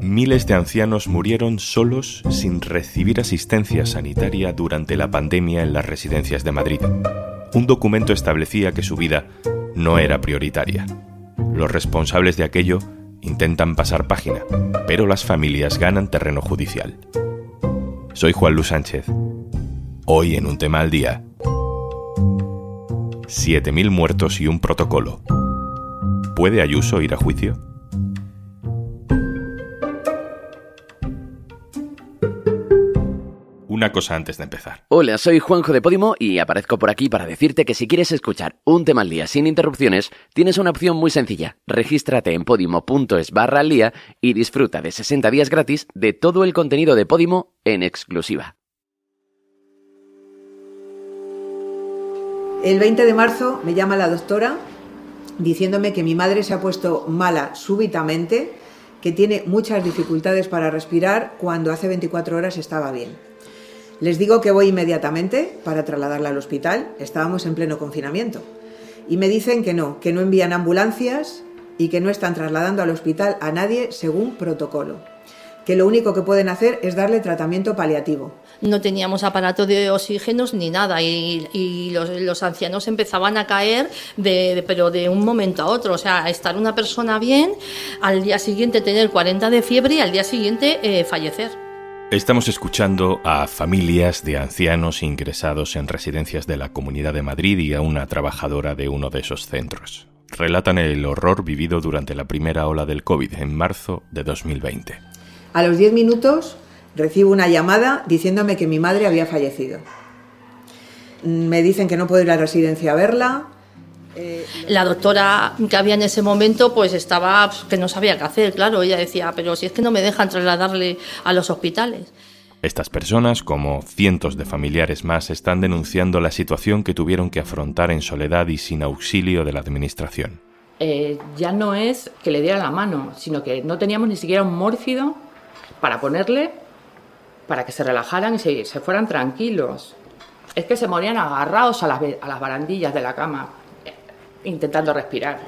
Miles de ancianos murieron solos sin recibir asistencia sanitaria durante la pandemia en las residencias de Madrid. Un documento establecía que su vida no era prioritaria. Los responsables de aquello intentan pasar página, pero las familias ganan terreno judicial. Soy Juan Luis Sánchez. Hoy en un tema al día. 7.000 muertos y un protocolo. ¿Puede Ayuso ir a juicio? Una cosa antes de empezar. Hola, soy Juanjo de Podimo y aparezco por aquí para decirte que si quieres escuchar un tema al día sin interrupciones, tienes una opción muy sencilla. Regístrate en podimo.es barra al día y disfruta de 60 días gratis de todo el contenido de Podimo en exclusiva. El 20 de marzo me llama la doctora diciéndome que mi madre se ha puesto mala súbitamente, que tiene muchas dificultades para respirar cuando hace 24 horas estaba bien. Les digo que voy inmediatamente para trasladarla al hospital, estábamos en pleno confinamiento, y me dicen que no, que no envían ambulancias y que no están trasladando al hospital a nadie según protocolo, que lo único que pueden hacer es darle tratamiento paliativo, no teníamos aparato de oxígenos ni nada y, los, ancianos empezaban a caer, de, pero de un momento a otro. O sea, estar una persona bien, al día siguiente tener 40 de fiebre y al día siguiente eh, fallecer. Estamos escuchando a familias de ancianos ingresados en residencias de la Comunidad de Madrid y a una trabajadora de uno de esos centros. Relatan el horror vivido durante la primera ola del COVID en marzo de 2020. A los 10 minutos recibo una llamada diciéndome que mi madre había fallecido. Me dicen que no puedo ir a la residencia a verla. Eh, la doctora que había en ese momento pues estaba pues, que no sabía qué hacer, claro, ella decía, pero si es que no me dejan trasladarle a los hospitales. Estas personas, como cientos de familiares más, están denunciando la situación que tuvieron que afrontar en soledad y sin auxilio de la Administración. Eh, ya no es que le diera la mano, sino que no teníamos ni siquiera un mórfido para ponerle para que se relajaran y se, fueran tranquilos. Es que se morían agarrados a las, a las barandillas de la cama, intentando respirar.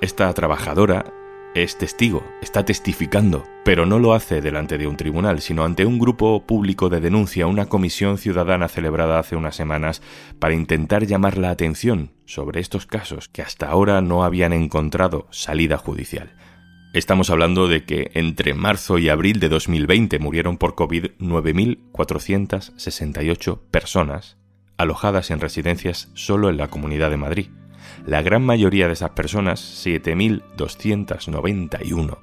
Esta trabajadora es testigo, está testificando, pero no lo hace delante de un tribunal, sino ante un grupo público de denuncia, una comisión ciudadana celebrada hace unas semanas para intentar llamar la atención sobre estos casos que hasta ahora no habían encontrado salida judicial. Estamos hablando de que entre marzo y abril de 2020 murieron por COVID 9.468 personas alojadas en residencias solo en la Comunidad de Madrid. La gran mayoría de esas personas, 7.291,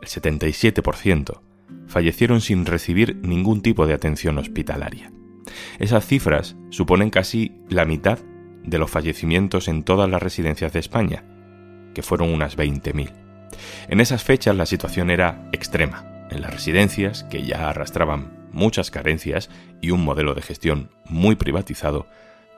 el 77%, fallecieron sin recibir ningún tipo de atención hospitalaria. Esas cifras suponen casi la mitad de los fallecimientos en todas las residencias de España, que fueron unas 20.000. En esas fechas la situación era extrema. En las residencias, que ya arrastraban muchas carencias y un modelo de gestión muy privatizado,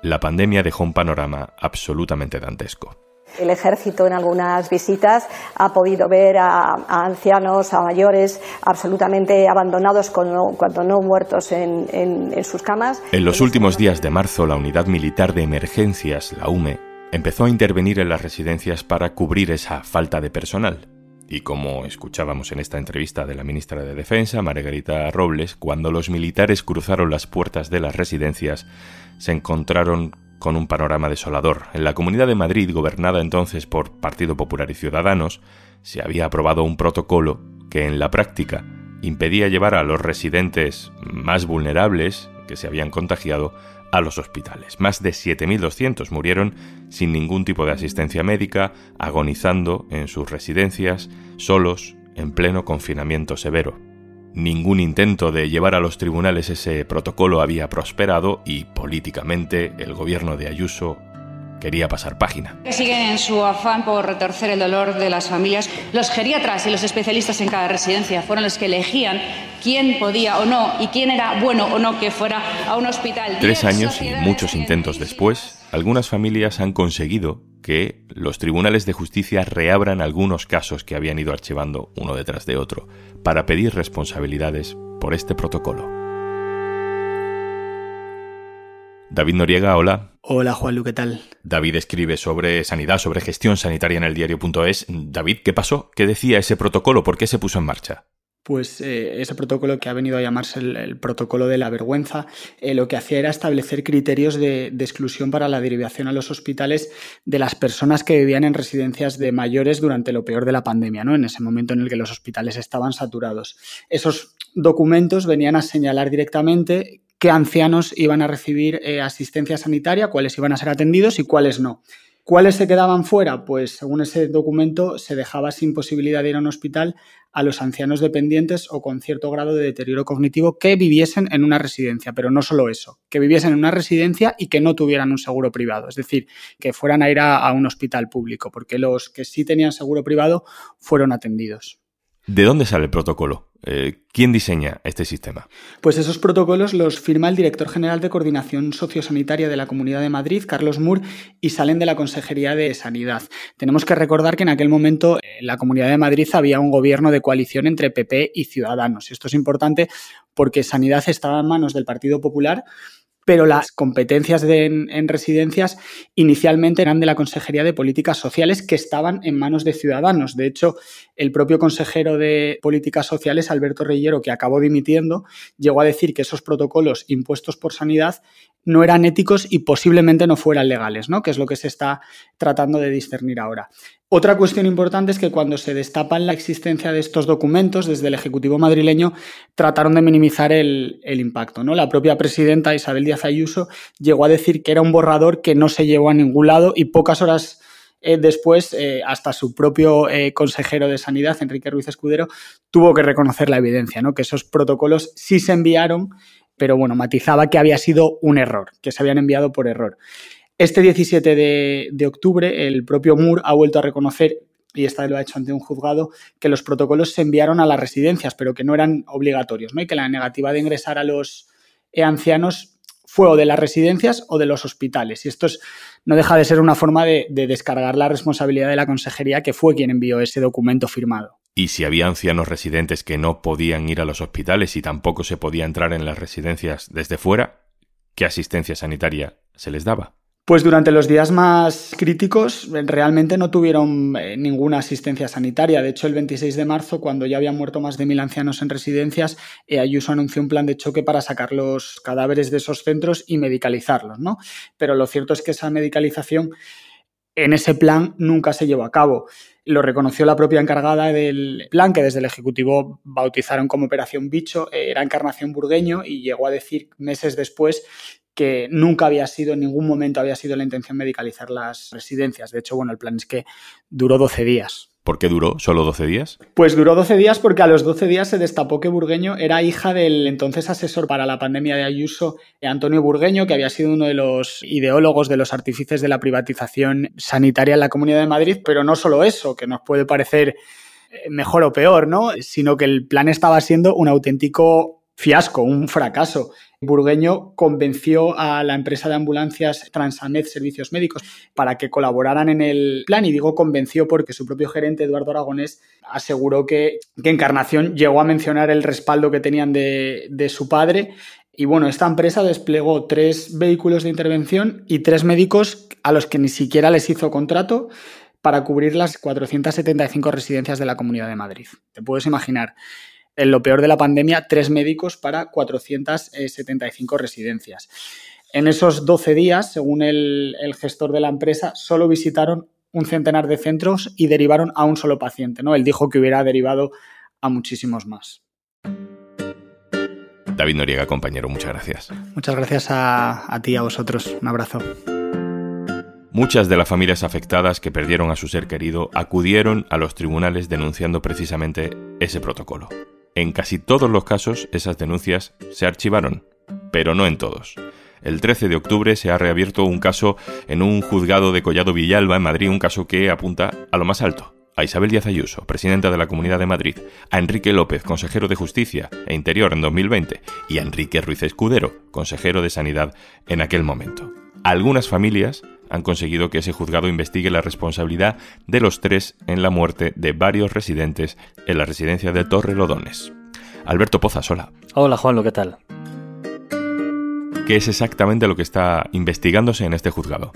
la pandemia dejó un panorama absolutamente dantesco. El ejército en algunas visitas ha podido ver a, ancianos, a mayores, absolutamente abandonados cuando, no muertos en, en sus camas. En los últimos días de marzo, la Unidad Militar de Emergencias, la UME, empezó a intervenir en las residencias para cubrir esa falta de personal. Y como escuchábamos en esta entrevista de la ministra de Defensa, Margarita Robles, cuando los militares cruzaron las puertas de las residencias, se encontraron con un panorama desolador. En la Comunidad de Madrid, gobernada entonces por Partido Popular y Ciudadanos, se había aprobado un protocolo que en la práctica impedía llevar a los residentes más vulnerables que se habían contagiado a los hospitales. Más de 7.200 murieron sin ningún tipo de asistencia médica, agonizando en sus residencias, solos, en pleno confinamiento severo. Ningún intento de llevar a los tribunales ese protocolo había prosperado y políticamente el gobierno de Ayuso quería pasar página. Siguen en su afán por retorcer el dolor de las familias. Los geriatras y los especialistas en cada residencia fueron los que elegían quién podía o no y quién era bueno o no que fuera a un hospital. Tres años y muchos intentos después, algunas familias han conseguido que los tribunales de justicia reabran algunos casos que habían ido archivando uno detrás de otro para pedir responsabilidades por este protocolo. David Noriega, hola. Hola Juanlu, ¿qué tal? David escribe sobre sanidad, sobre gestión sanitaria en el diario.es. David, ¿qué pasó? ¿Qué decía ese protocolo? ¿Por qué se puso en marcha? pues eh, ese protocolo que ha venido a llamarse el, protocolo de la vergüenza, eh, lo que hacía era establecer criterios de, exclusión para la derivación a los hospitales de las personas que vivían en residencias de mayores durante lo peor de la pandemia, ¿no? en ese momento en el que los hospitales estaban saturados. Esos documentos venían a señalar directamente qué ancianos iban a recibir eh, asistencia sanitaria, cuáles iban a ser atendidos y cuáles no. ¿Cuáles se quedaban fuera? Pues según ese documento se dejaba sin posibilidad de ir a un hospital a los ancianos dependientes o con cierto grado de deterioro cognitivo que viviesen en una residencia, pero no solo eso, que viviesen en una residencia y que no tuvieran un seguro privado, es decir, que fueran a ir a, un hospital público, porque los que sí tenían seguro privado fueron atendidos. ¿De dónde sale el protocolo? Eh, ¿Quién diseña este sistema? Pues esos protocolos los firma el director general de Coordinación Sociosanitaria de la Comunidad de Madrid, Carlos Moore, y salen de la Consejería de Sanidad. Tenemos que recordar que en aquel momento en la Comunidad de Madrid había un gobierno de coalición entre PP y Ciudadanos. Esto es importante porque Sanidad estaba en manos del Partido Popular, pero las competencias en, residencias inicialmente eran de la Consejería de Políticas Sociales que estaban en manos de ciudadanos. De hecho, el propio consejero de Políticas Sociales, Alberto Reyero, que acabó dimitiendo, llegó a decir que esos protocolos impuestos por sanidad no eran éticos y posiblemente no fueran legales, ¿no? que es lo que se está tratando de discernir ahora. Otra cuestión importante es que cuando se destapan la existencia de estos documentos desde el Ejecutivo madrileño trataron de minimizar el, impacto. ¿no? La propia presidenta Isabel Díaz Ayuso llegó a decir que era un borrador que no se llevó a ningún lado y pocas horas eh, después eh, hasta su propio eh, consejero de Sanidad, Enrique Ruiz Escudero, tuvo que reconocer la evidencia, ¿no? que esos protocolos sí se enviaron, pero bueno, matizaba que había sido un error, que se habían enviado por error. Este 17 de, octubre, el propio Moore ha vuelto a reconocer y esta lo ha hecho ante un juzgado, que los protocolos se enviaron a las residencias, pero que no eran obligatorios, ¿no? Y que la negativa de ingresar a los ancianos fue o de las residencias o de los hospitales. Y esto no deja de ser una forma de, descargar la responsabilidad de la consejería, que fue quien envió ese documento firmado. Y si había ancianos residentes que no podían ir a los hospitales y tampoco se podía entrar en las residencias desde fuera, ¿qué asistencia sanitaria se les daba? Pues durante los días más críticos realmente no tuvieron eh, ninguna asistencia sanitaria. De hecho, el 26 de marzo, cuando ya habían muerto más de mil ancianos en residencias, eh, Ayuso anunció un plan de choque para sacar los cadáveres de esos centros y medicalizarlos, ¿no? Pero lo cierto es que esa medicalización en ese plan nunca se llevó a cabo. Lo reconoció la propia encargada del plan, que desde el Ejecutivo bautizaron como Operación Bicho, eh, era Encarnación Burgueño, y llegó a decir meses después que nunca había sido, en ningún momento había sido la intención medicalizar las residencias. De hecho, bueno, el plan es que duró 12 días. ¿Por qué duró solo 12 días? Pues duró 12 días porque a los 12 días se destapó que Burgueño era hija del entonces asesor para la pandemia de Ayuso, Antonio Burgueño, que había sido uno de los ideólogos de los artífices de la privatización sanitaria en la Comunidad de Madrid, pero no solo eso, que nos puede parecer eh, mejor o peor, ¿no? Sino que el plan estaba siendo un auténtico fiasco, un fracaso. Burgueño convenció a la empresa de ambulancias Transamed Servicios Médicos para que colaboraran en el plan y digo convenció porque su propio gerente Eduardo Aragonés aseguró que, Encarnación llegó a mencionar el respaldo que tenían de, de su padre y bueno, esta empresa desplegó tres vehículos de intervención y tres médicos a los que ni siquiera les hizo contrato para cubrir las 475 residencias de la Comunidad de Madrid. Te puedes imaginar en lo peor de la pandemia, tres médicos para 475 residencias. En esos 12 días, según el, gestor de la empresa, solo visitaron un centenar de centros y derivaron a un solo paciente. ¿no? Él dijo que hubiera derivado a muchísimos más. David Noriega, compañero, muchas gracias. Muchas gracias a, a ti y a vosotros. Un abrazo. Muchas de las familias afectadas que perdieron a su ser querido acudieron a los tribunales denunciando precisamente ese protocolo. En casi todos los casos esas denuncias se archivaron, pero no en todos. El 13 de octubre se ha reabierto un caso en un juzgado de Collado Villalba, en Madrid, un caso que apunta a lo más alto. A Isabel Díaz Ayuso, presidenta de la Comunidad de Madrid, a Enrique López, consejero de Justicia e Interior en 2020, y a Enrique Ruiz Escudero, consejero de Sanidad en aquel momento. Algunas familias han conseguido que ese juzgado investigue la responsabilidad de los tres en la muerte de varios residentes en la residencia de Torre Lodones. Alberto Poza, hola. Hola Juan, ¿qué tal? ¿Qué es exactamente lo que está investigándose en este juzgado?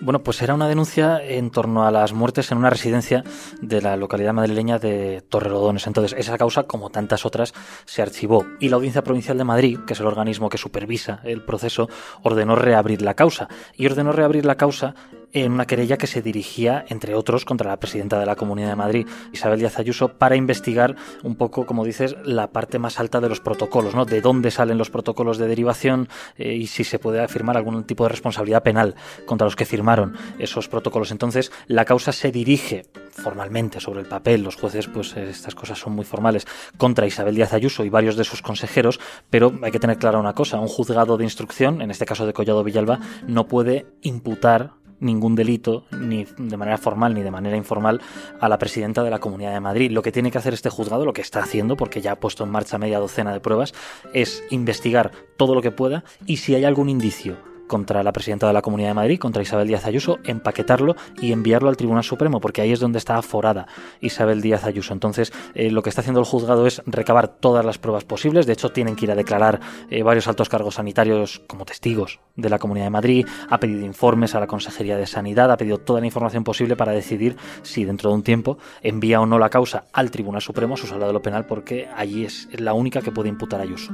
Bueno, pues era una denuncia en torno a las muertes en una residencia de la localidad madrileña de Torrelodones. Entonces, esa causa, como tantas otras, se archivó. Y la Audiencia Provincial de Madrid, que es el organismo que supervisa el proceso, ordenó reabrir la causa. Y ordenó reabrir la causa en una querella que se dirigía, entre otros, contra la presidenta de la Comunidad de Madrid, Isabel Díaz Ayuso, para investigar un poco, como dices, la parte más alta de los protocolos, ¿no? De dónde salen los protocolos de derivación eh, y si se puede afirmar algún tipo de responsabilidad penal contra los que firmaron esos protocolos. Entonces, la causa se dirige formalmente sobre el papel, los jueces, pues eh, estas cosas son muy formales, contra Isabel Díaz Ayuso y varios de sus consejeros, pero hay que tener clara una cosa, un juzgado de instrucción, en este caso de Collado Villalba, no puede imputar ningún delito, ni de manera formal ni de manera informal, a la presidenta de la Comunidad de Madrid. Lo que tiene que hacer este juzgado, lo que está haciendo, porque ya ha puesto en marcha media docena de pruebas, es investigar todo lo que pueda y si hay algún indicio contra la presidenta de la Comunidad de Madrid, contra Isabel Díaz Ayuso, empaquetarlo y enviarlo al Tribunal Supremo, porque ahí es donde está aforada Isabel Díaz Ayuso. Entonces, eh, lo que está haciendo el juzgado es recabar todas las pruebas posibles. De hecho, tienen que ir a declarar eh, varios altos cargos sanitarios como testigos de la Comunidad de Madrid, ha pedido informes a la Consejería de Sanidad, ha pedido toda la información posible para decidir si dentro de un tiempo envía o no la causa al Tribunal Supremo, a su sala de lo penal, porque allí es la única que puede imputar a Ayuso.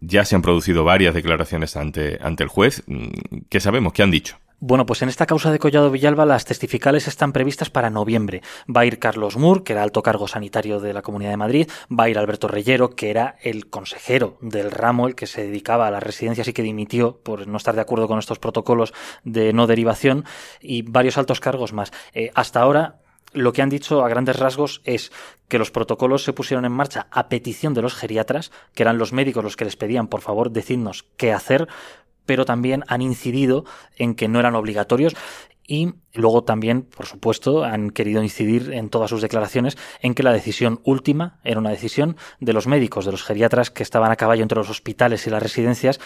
Ya se han producido varias declaraciones ante, ante el juez. Mm, ¿Qué sabemos? ¿Qué han dicho? Bueno, pues en esta causa de Collado Villalba las testificales están previstas para noviembre. Va a ir Carlos Moore, que era alto cargo sanitario de la Comunidad de Madrid, va a ir Alberto Reyero, que era el consejero del ramo, el que se dedicaba a las residencias y que dimitió por no estar de acuerdo con estos protocolos de no derivación, y varios altos cargos más. Eh, hasta ahora lo que han dicho a grandes rasgos es que los protocolos se pusieron en marcha a petición de los geriatras, que eran los médicos los que les pedían, por favor, decidnos qué hacer, pero también han incidido en que no eran obligatorios y luego también, por supuesto, han querido incidir en todas sus declaraciones en que la decisión última era una decisión de los médicos, de los geriatras que estaban a caballo entre los hospitales y las residencias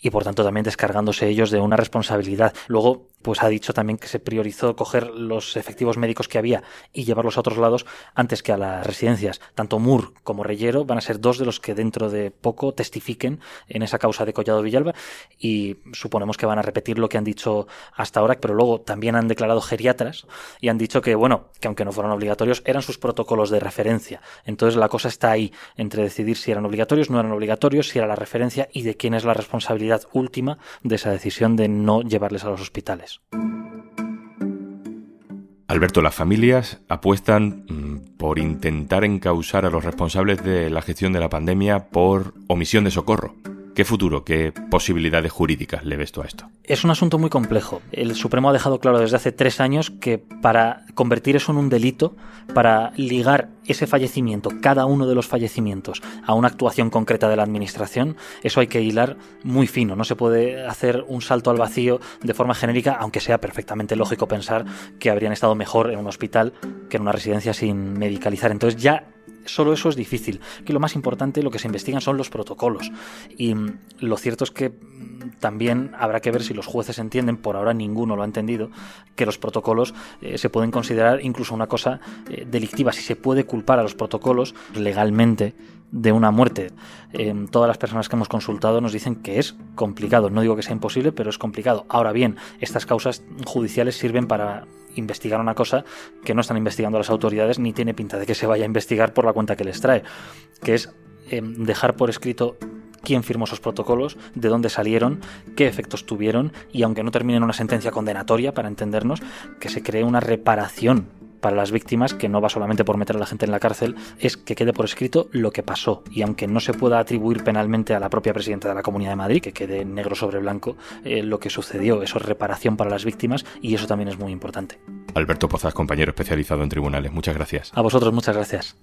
y por tanto también descargándose ellos de una responsabilidad. Luego, pues ha dicho también que se priorizó coger los efectivos médicos que había y llevarlos a otros lados antes que a las residencias. Tanto Moore como Reyero van a ser dos de los que dentro de poco testifiquen en esa causa de Collado Villalba y suponemos que van a repetir lo que han dicho hasta ahora, pero luego también han declarado geriatras y han dicho que, bueno, que aunque no fueran obligatorios, eran sus protocolos de referencia. Entonces la cosa está ahí, entre decidir si eran obligatorios, no eran obligatorios, si era la referencia y de quién es la responsabilidad última de esa decisión de no llevarles a los hospitales. Alberto, las familias apuestan mm, por intentar encausar a los responsables de la gestión de la pandemia por omisión de socorro. ¿Qué futuro, qué posibilidades jurídicas le ves tú a esto? Es un asunto muy complejo. El Supremo ha dejado claro desde hace tres años que para convertir eso en un delito, para ligar ese fallecimiento, cada uno de los fallecimientos, a una actuación concreta de la Administración, eso hay que hilar muy fino. No se puede hacer un salto al vacío de forma genérica, aunque sea perfectamente lógico pensar que habrían estado mejor en un hospital que en una residencia sin medicalizar. Entonces ya solo eso es difícil. Que lo más importante, lo que se investigan son los protocolos. Y mm, lo cierto es que mm, también habrá que ver si los jueces entienden, por ahora ninguno lo ha entendido, que los protocolos eh, se pueden considerar incluso una cosa eh, delictiva. Si se puede culpar a los protocolos legalmente de una muerte. todas las personas que hemos consultado nos dicen que es complicado. No digo que sea imposible, pero es complicado. Ahora bien, estas causas judiciales sirven para investigar una cosa que no están investigando las autoridades ni tiene pinta de que se vaya a investigar por la cuenta que les trae, que es dejar por escrito quién firmó esos protocolos, de dónde salieron, qué efectos tuvieron y aunque no termine en una sentencia condenatoria, para entendernos, que se cree una reparación para las víctimas, que no va solamente por meter a la gente en la cárcel, es que quede por escrito lo que pasó. Y aunque no se pueda atribuir penalmente a la propia presidenta de la Comunidad de Madrid, que quede negro sobre blanco eh, lo que sucedió, eso es reparación para las víctimas y eso también es muy importante. Alberto Pozas, compañero especializado en tribunales, muchas gracias. A vosotros, muchas gracias.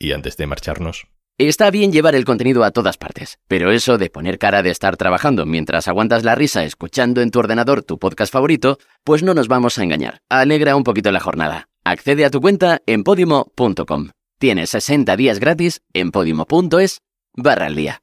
Y antes de marcharnos, Está bien llevar el contenido a todas partes, pero eso de poner cara de estar trabajando mientras aguantas la risa escuchando en tu ordenador tu podcast favorito, pues no nos vamos a engañar. Alegra un poquito la jornada. Accede a tu cuenta en podimo.com. Tienes 60 días gratis en podimo.es barra al día.